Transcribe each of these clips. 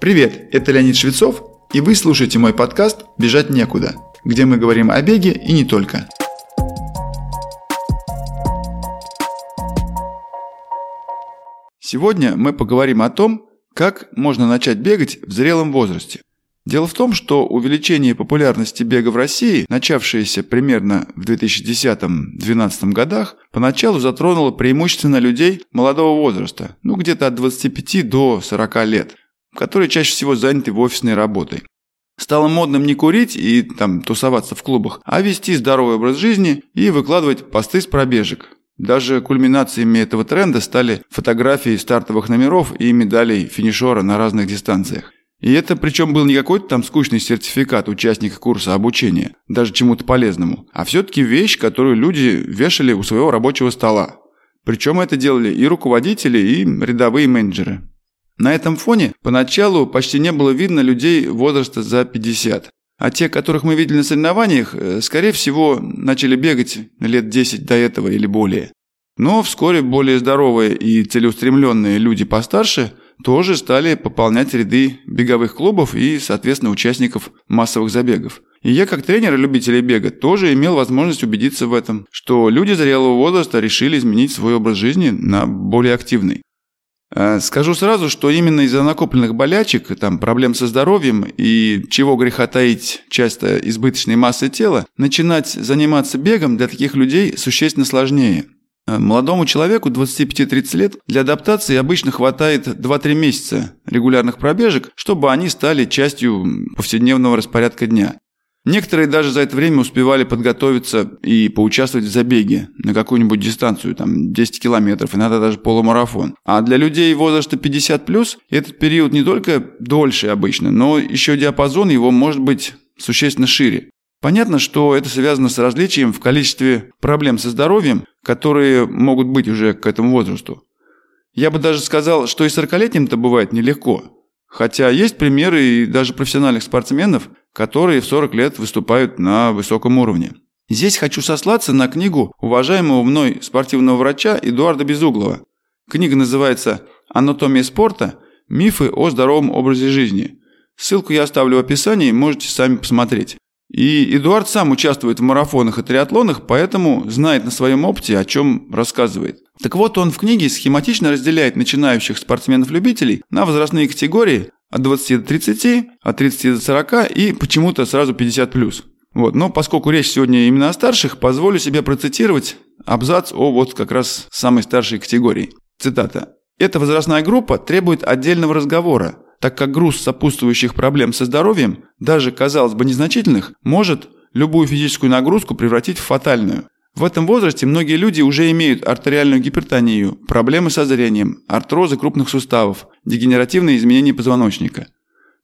Привет, это Леонид Швецов, и вы слушаете мой подкаст «Бежать некуда», где мы говорим о беге и не только. Сегодня мы поговорим о том, как можно начать бегать в зрелом возрасте. Дело в том, что увеличение популярности бега в России, начавшееся примерно в 2010-2012 годах, поначалу затронуло преимущественно людей молодого возраста, ну где-то от 25 до 40 лет, которые чаще всего заняты в офисной работой. Стало модным не курить и там тусоваться в клубах, а вести здоровый образ жизни и выкладывать посты с пробежек. Даже кульминациями этого тренда стали фотографии стартовых номеров и медалей финишера на разных дистанциях. И это причем был не какой-то там скучный сертификат участника курса обучения, даже чему-то полезному, а все-таки вещь, которую люди вешали у своего рабочего стола. Причем это делали и руководители, и рядовые менеджеры. На этом фоне поначалу почти не было видно людей возраста за 50. А те, которых мы видели на соревнованиях, э, скорее всего, начали бегать лет 10 до этого или более. Но вскоре более здоровые и целеустремленные люди постарше – тоже стали пополнять ряды беговых клубов и, соответственно, участников массовых забегов. И я, как тренер любителей бега, тоже имел возможность убедиться в этом, что люди зрелого возраста решили изменить свой образ жизни на более активный. А, скажу сразу, что именно из-за накопленных болячек, там, проблем со здоровьем и чего греха таить часто избыточной массы тела, начинать заниматься бегом для таких людей существенно сложнее. Э, молодому человеку 25-30 лет для адаптации обычно хватает 2-3 месяца регулярных пробежек, чтобы они стали частью повседневного распорядка дня. Некоторые даже за это время успевали подготовиться и поучаствовать в забеге на какую-нибудь дистанцию, там 10 километров, иногда даже полумарафон. А для людей возраста 50+, этот период не только дольше обычно, но еще диапазон его может быть существенно шире. Понятно, что это связано с различием в количестве проблем со здоровьем, которые могут быть уже к этому возрасту. Я бы даже сказал, что и 40-летним-то бывает нелегко. Хотя есть примеры и даже профессиональных спортсменов, которые в 40 лет выступают на высоком уровне. Здесь хочу сослаться на книгу уважаемого мной спортивного врача Эдуарда Безуглова. Книга называется «Анатомия спорта. Мифы о здоровом образе жизни». Ссылку я оставлю в описании, можете сами посмотреть. И Эдуард сам участвует в марафонах и триатлонах, поэтому знает на своем опыте, о чем рассказывает. Так вот, он в книге схематично разделяет начинающих спортсменов-любителей на возрастные категории от 20 до 30, от 30 до 40 и почему-то сразу 50+. Вот. Но поскольку речь сегодня именно о старших, позволю себе процитировать абзац о вот как раз самой старшей категории. Цитата. «Эта возрастная группа требует отдельного разговора, так как груз сопутствующих проблем со здоровьем, даже, казалось бы, незначительных, может любую физическую нагрузку превратить в фатальную. В этом возрасте многие люди уже имеют артериальную гипертонию, проблемы со зрением, артрозы крупных суставов, дегенеративные изменения позвоночника.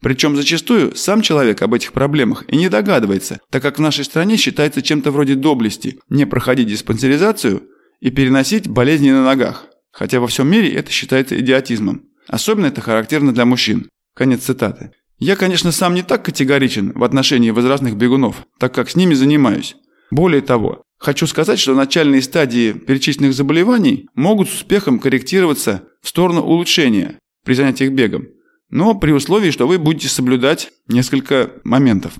Причем зачастую сам человек об этих проблемах и не догадывается, так как в нашей стране считается чем-то вроде доблести не проходить диспансеризацию и переносить болезни на ногах. Хотя во всем мире это считается идиотизмом. Особенно это характерно для мужчин. Конец цитаты. Я, конечно, сам не так категоричен в отношении возрастных бегунов, так как с ними занимаюсь. Более того, хочу сказать, что начальные стадии перечисленных заболеваний могут с успехом корректироваться в сторону улучшения при занятиях бегом, но при условии, что вы будете соблюдать несколько моментов.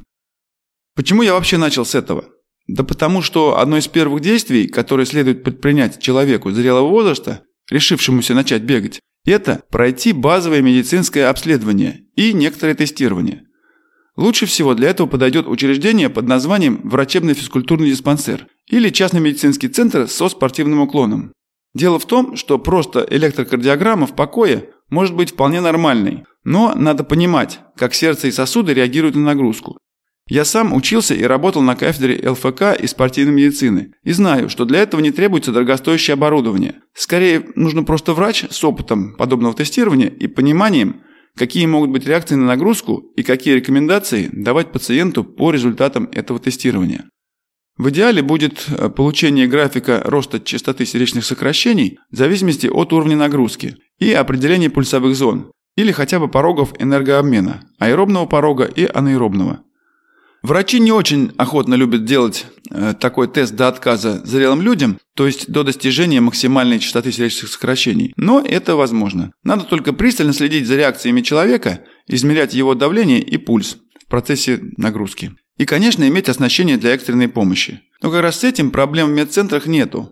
Почему я вообще начал с этого? Да потому что одно из первых действий, которое следует предпринять человеку зрелого возраста, решившемуся начать бегать, это пройти базовое медицинское обследование и некоторое тестирование. Лучше всего для этого подойдет учреждение под названием врачебно физкультурный диспансер или частный медицинский центр со спортивным уклоном. Дело в том, что просто электрокардиограмма в покое может быть вполне нормальной, но надо понимать, как сердце и сосуды реагируют на нагрузку. Я сам учился и работал на кафедре ЛФК и спортивной медицины. И знаю, что для этого не требуется дорогостоящее оборудование. Скорее, нужно просто врач с опытом подобного тестирования и пониманием, какие могут быть реакции на нагрузку и какие рекомендации давать пациенту по результатам этого тестирования. В идеале будет э, получение графика роста частоты сердечных сокращений в зависимости от уровня нагрузки и определение пульсовых зон или хотя бы порогов энергообмена, аэробного порога и анаэробного. Врачи не очень охотно любят делать э, такой тест до отказа зрелым людям, то есть до достижения максимальной частоты сердечных сокращений. Но это возможно. Надо только пристально следить за реакциями человека измерять его давление и пульс в процессе нагрузки. И, конечно, иметь оснащение для экстренной помощи. Но как раз с этим проблем в медцентрах нету.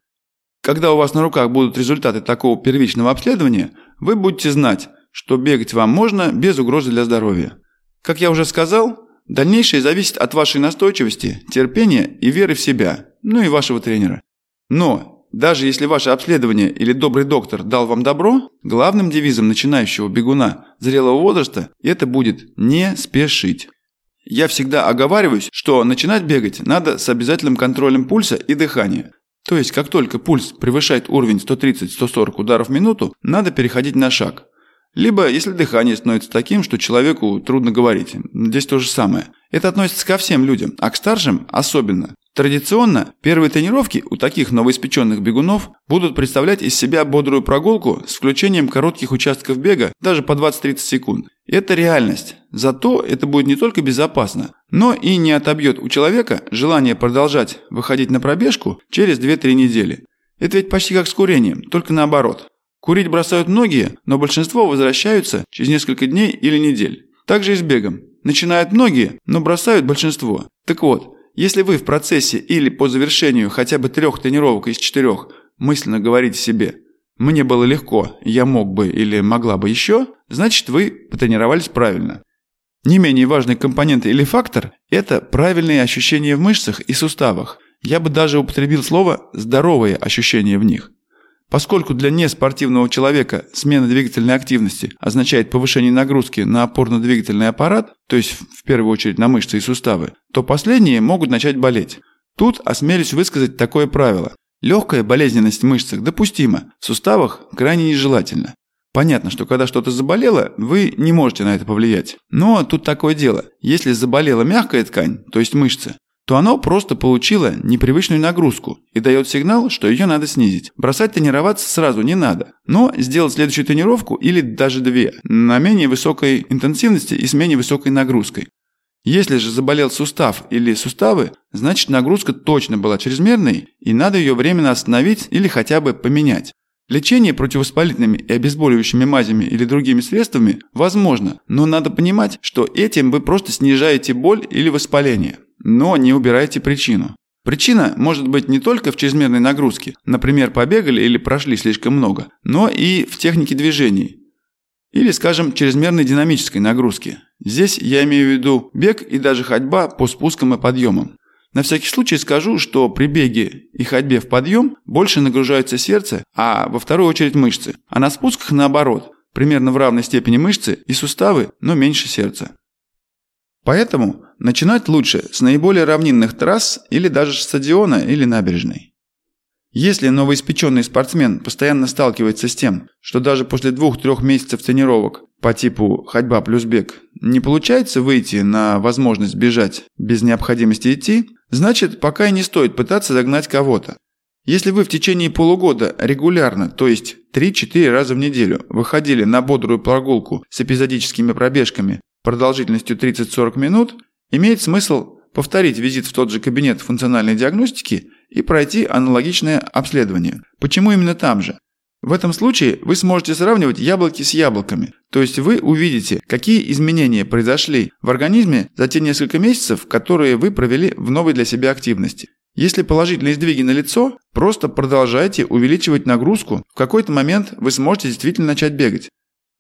Когда у вас на руках будут результаты такого первичного обследования, вы будете знать, что бегать вам можно без угрозы для здоровья. Как я уже сказал, дальнейшее зависит от вашей настойчивости, терпения и веры в себя, ну и вашего тренера. Но даже если ваше обследование или добрый доктор дал вам добро, главным девизом начинающего бегуна зрелого возраста это будет «не спешить». Я всегда оговариваюсь, что начинать бегать надо с обязательным контролем пульса и дыхания. То есть, как только пульс превышает уровень 130-140 ударов в минуту, надо переходить на шаг. Либо, если дыхание становится таким, что человеку трудно говорить. Здесь то же самое. Это относится ко всем людям, а к старшим особенно. Традиционно первые тренировки у таких новоиспеченных бегунов будут представлять из себя бодрую прогулку с включением коротких участков бега даже по 20-30 секунд. Это реальность. Зато это будет не только безопасно, но и не отобьет у человека желание продолжать выходить на пробежку через 2-3 недели. Это ведь почти как с курением, только наоборот. Курить бросают многие, но большинство возвращаются через несколько дней или недель. Так же и с бегом. Начинают многие, но бросают большинство. Так вот, если вы в процессе или по завершению хотя бы трех тренировок из четырех мысленно говорите себе «мне было легко, я мог бы или могла бы еще», значит вы потренировались правильно. Не менее важный компонент или фактор – это правильные ощущения в мышцах и суставах. Я бы даже употребил слово «здоровые ощущения в них». Поскольку для неспортивного человека смена двигательной активности означает повышение нагрузки на опорно-двигательный аппарат, то есть в первую очередь на мышцы и суставы, то последние могут начать болеть. Тут осмелюсь высказать такое правило. Легкая болезненность в мышцах допустима, в суставах крайне нежелательно. Понятно, что когда что-то заболело, вы не можете на это повлиять. Но тут такое дело. Если заболела мягкая ткань, то есть мышцы, то оно просто получило непривычную нагрузку и дает сигнал, что ее надо снизить. Бросать тренироваться сразу не надо, но сделать следующую тренировку или даже две на менее высокой интенсивности и с менее высокой нагрузкой. Если же заболел сустав или суставы, значит нагрузка точно была чрезмерной и надо ее временно остановить или хотя бы поменять. Лечение противовоспалительными и обезболивающими мазями или другими средствами возможно, но надо понимать, что этим вы просто снижаете боль или воспаление но не убирайте причину. Причина может быть не только в чрезмерной нагрузке, например, побегали или прошли слишком много, но и в технике движений. Или, скажем, чрезмерной динамической нагрузки. Здесь я имею в виду бег и даже ходьба по спускам и подъемам. На всякий случай скажу, что при беге и ходьбе в подъем больше нагружается сердце, а во вторую очередь мышцы. А на спусках наоборот, примерно в равной степени мышцы и суставы, но меньше сердца. Поэтому начинать лучше с наиболее равнинных трасс или даже стадиона или набережной. Если новоиспеченный спортсмен постоянно сталкивается с тем, что даже после двух-трех месяцев тренировок по типу ходьба плюс бег не получается выйти на возможность бежать без необходимости идти, значит пока и не стоит пытаться догнать кого-то. Если вы в течение полугода регулярно, то есть 3-4 раза в неделю, выходили на бодрую прогулку с эпизодическими пробежками продолжительностью 30-40 минут, имеет смысл повторить визит в тот же кабинет функциональной диагностики и пройти аналогичное обследование. Почему именно там же? В этом случае вы сможете сравнивать яблоки с яблоками, то есть вы увидите, какие изменения произошли в организме за те несколько месяцев, которые вы провели в новой для себя активности. Если положительные сдвиги на лицо, просто продолжайте увеличивать нагрузку, в какой-то момент вы сможете действительно начать бегать.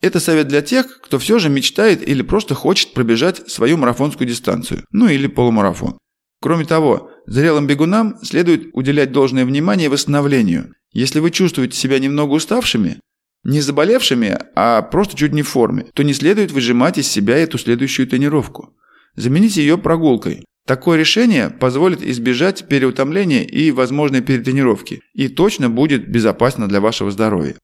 Это совет для тех, кто все же мечтает или просто хочет пробежать свою марафонскую дистанцию, ну или полумарафон. Кроме того, зрелым бегунам следует уделять должное внимание восстановлению. Если вы чувствуете себя немного уставшими, не заболевшими, а просто чуть не в форме, то не следует выжимать из себя эту следующую тренировку. Замените ее прогулкой. Такое решение позволит избежать переутомления и возможной перетренировки и точно будет безопасно для вашего здоровья.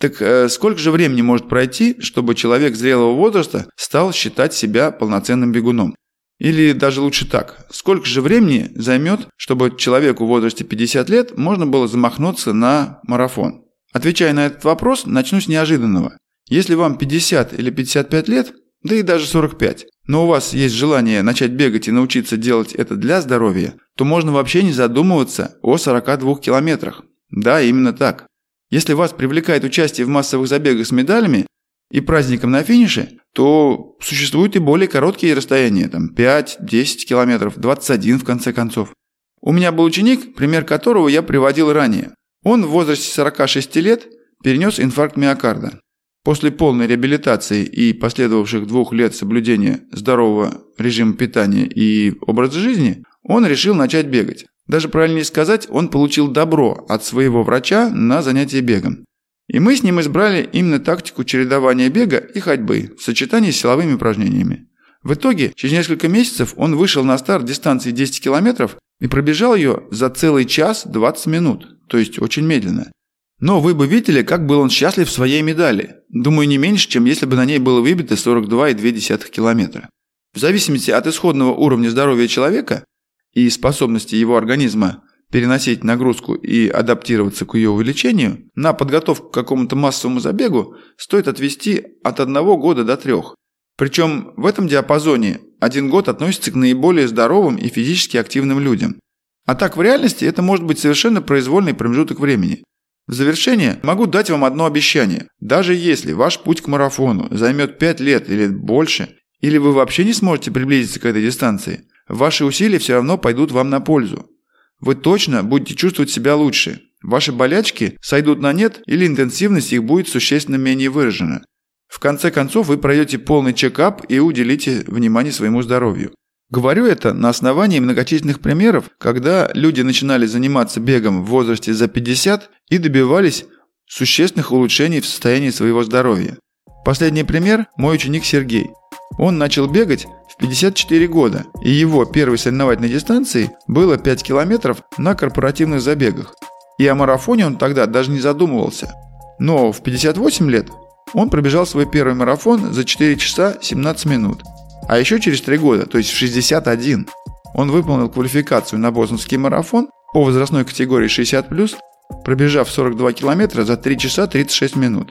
Так э, сколько же времени может пройти, чтобы человек зрелого возраста стал считать себя полноценным бегуном? Или даже лучше так, сколько же времени займет, чтобы человеку в возрасте 50 лет можно было замахнуться на марафон? Отвечая на этот вопрос, начну с неожиданного. Если вам 50 или 55 лет, да и даже 45, но у вас есть желание начать бегать и научиться делать это для здоровья, то можно вообще не задумываться о 42 километрах. Да, именно так. Если вас привлекает участие в массовых забегах с медалями, и праздником на финише, то существуют и более короткие расстояния, там 5-10 километров, 21 в конце концов. У меня был ученик, пример которого я приводил ранее. Он в возрасте 46 лет перенес инфаркт миокарда. После полной реабилитации и последовавших двух лет соблюдения здорового режима питания и образа жизни, он решил начать бегать. Даже правильнее сказать, он получил добро от своего врача на занятие бегом. И мы с ним избрали именно тактику чередования бега и ходьбы в сочетании с силовыми упражнениями. В итоге, через несколько месяцев он вышел на старт дистанции 10 километров и пробежал ее за целый час 20 минут, то есть очень медленно. Но вы бы видели, как был он счастлив в своей медали. Думаю, не меньше, чем если бы на ней было выбито 42,2 километра. В зависимости от исходного уровня здоровья человека и способности его организма переносить нагрузку и адаптироваться к ее увеличению, на подготовку к какому-то массовому забегу стоит отвести от одного года до трех. Причем в этом диапазоне один год относится к наиболее здоровым и физически активным людям. А так в реальности это может быть совершенно произвольный промежуток времени. В завершение могу дать вам одно обещание. Даже если ваш путь к марафону займет 5 лет или больше, или вы вообще не сможете приблизиться к этой дистанции, ваши усилия все равно пойдут вам на пользу. Вы точно будете чувствовать себя лучше. Ваши болячки сойдут на нет или интенсивность их будет существенно менее выражена. В конце концов вы пройдете полный чекап и уделите внимание своему здоровью. Говорю это на основании многочисленных примеров, когда люди начинали заниматься бегом в возрасте за 50 и добивались существенных улучшений в состоянии своего здоровья. Последний пример – мой ученик Сергей. Он начал бегать в 54 года, и его первой соревновательной дистанцией было 5 километров на корпоративных забегах. И о марафоне он тогда даже не задумывался. Но в 58 лет он пробежал свой первый марафон за 4 часа 17 минут – а еще через 3 года, то есть в 61, он выполнил квалификацию на бостонский марафон по возрастной категории 60+, пробежав 42 километра за 3 часа 36 минут.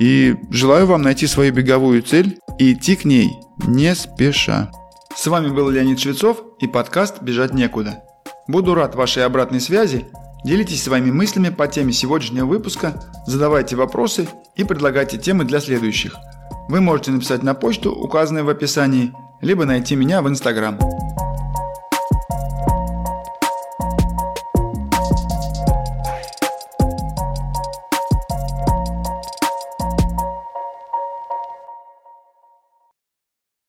И желаю вам найти свою беговую цель и идти к ней не спеша. С вами был Леонид Швецов и подкаст «Бежать некуда». Буду рад вашей обратной связи. Делитесь своими мыслями по теме сегодняшнего выпуска, задавайте вопросы и предлагайте темы для следующих – вы можете написать на почту, указанную в описании, либо найти меня в Инстаграм.